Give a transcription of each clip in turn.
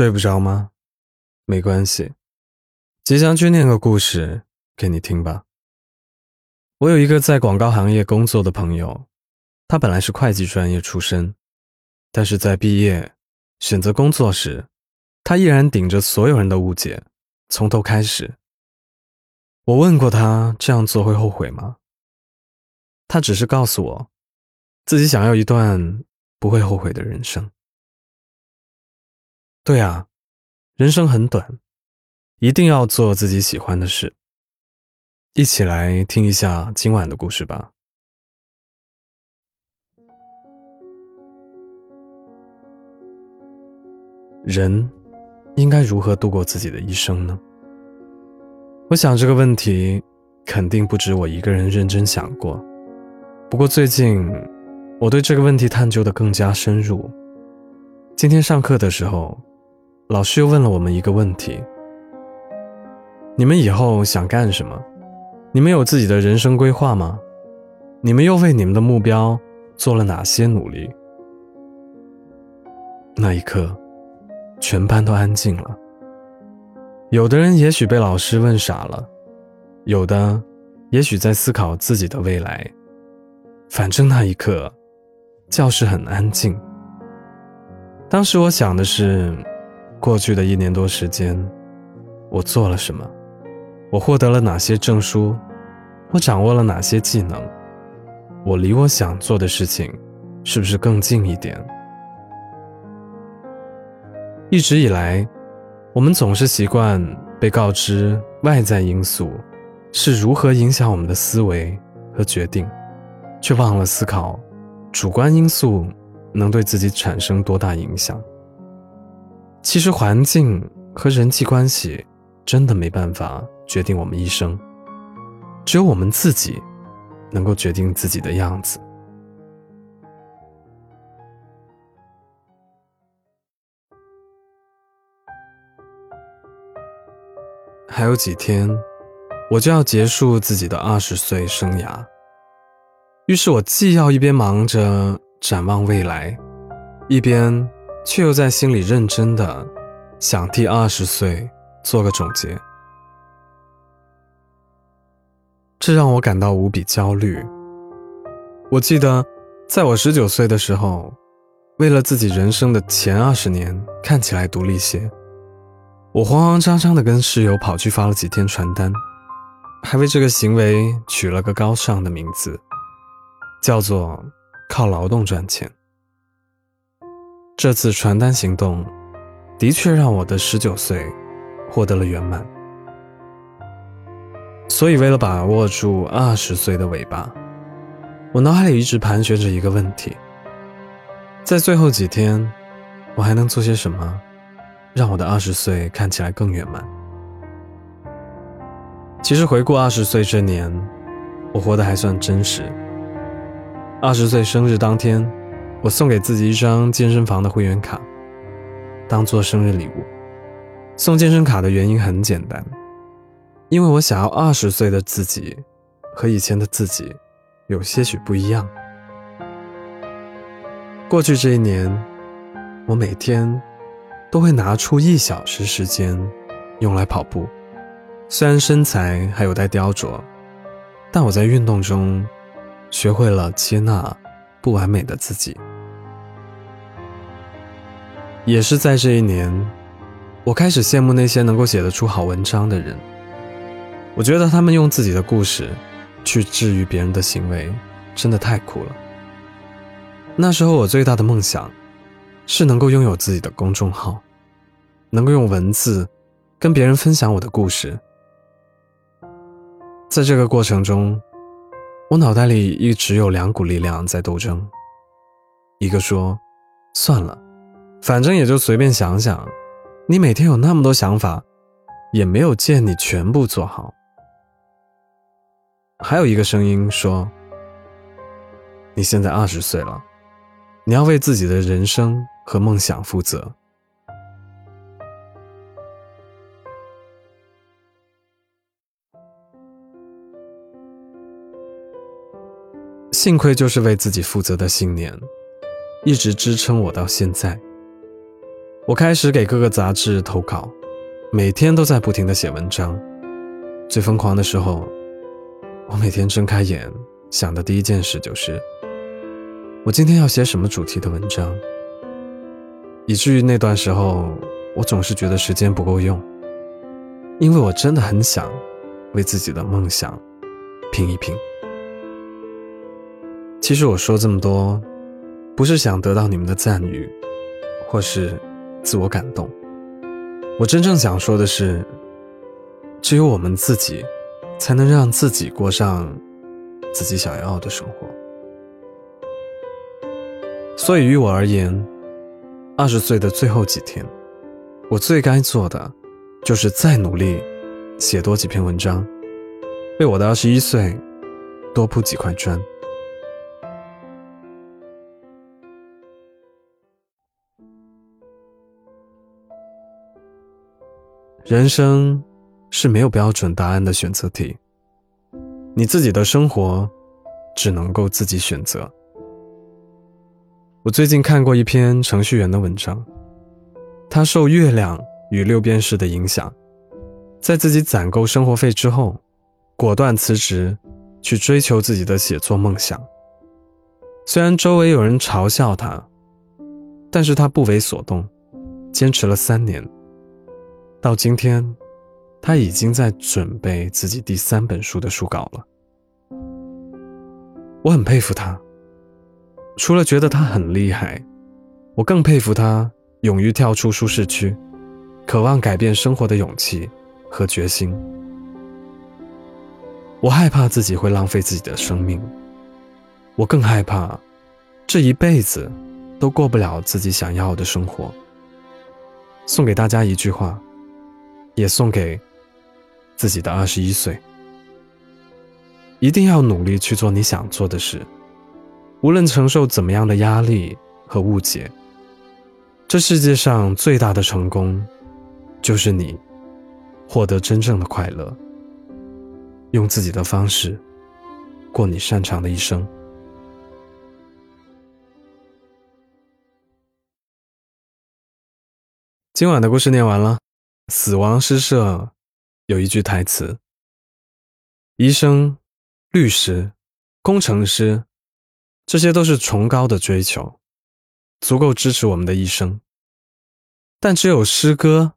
睡不着吗？没关系，吉祥君念个故事给你听吧。我有一个在广告行业工作的朋友，他本来是会计专业出身，但是在毕业选择工作时，他依然顶着所有人的误解，从头开始。我问过他这样做会后悔吗？他只是告诉我，自己想要一段不会后悔的人生。对啊，人生很短，一定要做自己喜欢的事。一起来听一下今晚的故事吧。人应该如何度过自己的一生呢？我想这个问题肯定不止我一个人认真想过。不过最近，我对这个问题探究的更加深入。今天上课的时候。老师又问了我们一个问题：你们以后想干什么？你们有自己的人生规划吗？你们又为你们的目标做了哪些努力？那一刻，全班都安静了。有的人也许被老师问傻了，有的也许在思考自己的未来。反正那一刻，教室很安静。当时我想的是。过去的一年多时间，我做了什么？我获得了哪些证书？我掌握了哪些技能？我离我想做的事情是不是更近一点？一直以来，我们总是习惯被告知外在因素是如何影响我们的思维和决定，却忘了思考主观因素能对自己产生多大影响。其实环境和人际关系真的没办法决定我们一生，只有我们自己能够决定自己的样子。还有几天，我就要结束自己的二十岁生涯，于是我既要一边忙着展望未来，一边。却又在心里认真的想替二十岁做个总结，这让我感到无比焦虑。我记得，在我十九岁的时候，为了自己人生的前二十年看起来独立些，我慌慌张张的跟室友跑去发了几天传单，还为这个行为取了个高尚的名字，叫做“靠劳动赚钱”。这次传单行动，的确让我的十九岁获得了圆满。所以，为了把握住二十岁的尾巴，我脑海里一直盘旋着一个问题：在最后几天，我还能做些什么，让我的二十岁看起来更圆满？其实，回顾二十岁这年，我活得还算真实。二十岁生日当天。我送给自己一张健身房的会员卡，当做生日礼物。送健身卡的原因很简单，因为我想要二十岁的自己和以前的自己有些许不一样。过去这一年，我每天都会拿出一小时时间用来跑步，虽然身材还有待雕琢，但我在运动中学会了接纳不完美的自己。也是在这一年，我开始羡慕那些能够写得出好文章的人。我觉得他们用自己的故事去治愈别人的行为，真的太酷了。那时候我最大的梦想，是能够拥有自己的公众号，能够用文字跟别人分享我的故事。在这个过程中，我脑袋里一直有两股力量在斗争，一个说：“算了。”反正也就随便想想，你每天有那么多想法，也没有见你全部做好。还有一个声音说：“你现在二十岁了，你要为自己的人生和梦想负责。”幸亏就是为自己负责的信念，一直支撑我到现在。我开始给各个杂志投稿，每天都在不停的写文章。最疯狂的时候，我每天睁开眼想的第一件事就是，我今天要写什么主题的文章。以至于那段时候，我总是觉得时间不够用，因为我真的很想为自己的梦想拼一拼。其实我说这么多，不是想得到你们的赞誉，或是。自我感动。我真正想说的是，只有我们自己，才能让自己过上自己想要的生活。所以，于我而言，二十岁的最后几天，我最该做的，就是再努力，写多几篇文章，为我的二十一岁多铺几块砖。人生是没有标准答案的选择题，你自己的生活只能够自己选择。我最近看过一篇程序员的文章，他受月亮与六便士的影响，在自己攒够生活费之后，果断辞职，去追求自己的写作梦想。虽然周围有人嘲笑他，但是他不为所动，坚持了三年。到今天，他已经在准备自己第三本书的书稿了。我很佩服他，除了觉得他很厉害，我更佩服他勇于跳出舒适区、渴望改变生活的勇气和决心。我害怕自己会浪费自己的生命，我更害怕这一辈子都过不了自己想要的生活。送给大家一句话。也送给自己的二十一岁，一定要努力去做你想做的事，无论承受怎么样的压力和误解。这世界上最大的成功，就是你获得真正的快乐，用自己的方式过你擅长的一生。今晚的故事念完了。死亡诗社有一句台词：“医生、律师、工程师，这些都是崇高的追求，足够支持我们的一生。但只有诗歌、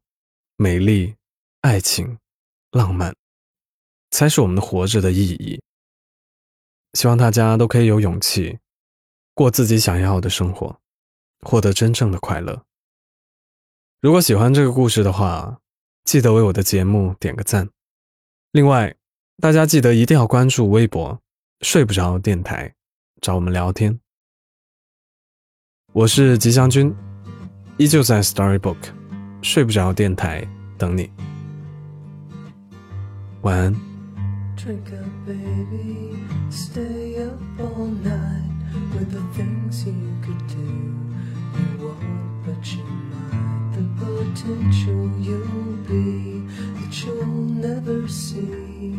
美丽、爱情、浪漫，才是我们活着的意义。希望大家都可以有勇气，过自己想要的生活，获得真正的快乐。如果喜欢这个故事的话。”记得为我的节目点个赞，另外，大家记得一定要关注微博“睡不着电台”，找我们聊天。我是吉祥君，依旧在 Storybook 睡不着电台等你。晚安。Potential you'll be that you'll never see.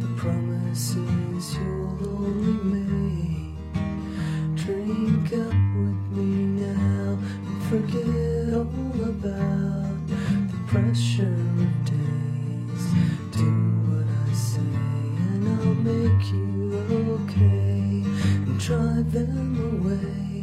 The promises you'll only make. Drink up with me now and forget all about the pressure of days. Do what I say and I'll make you okay and drive them away.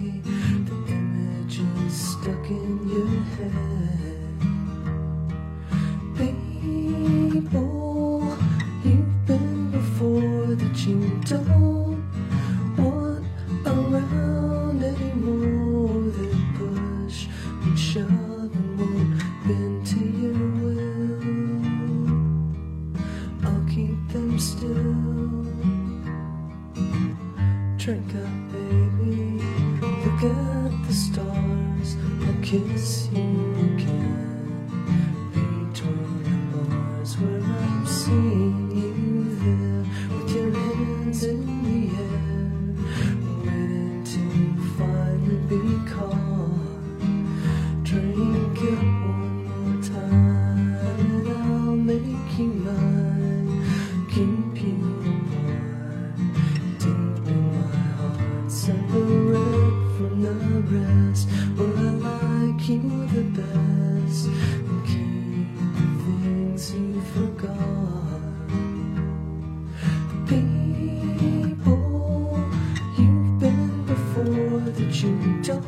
我的群众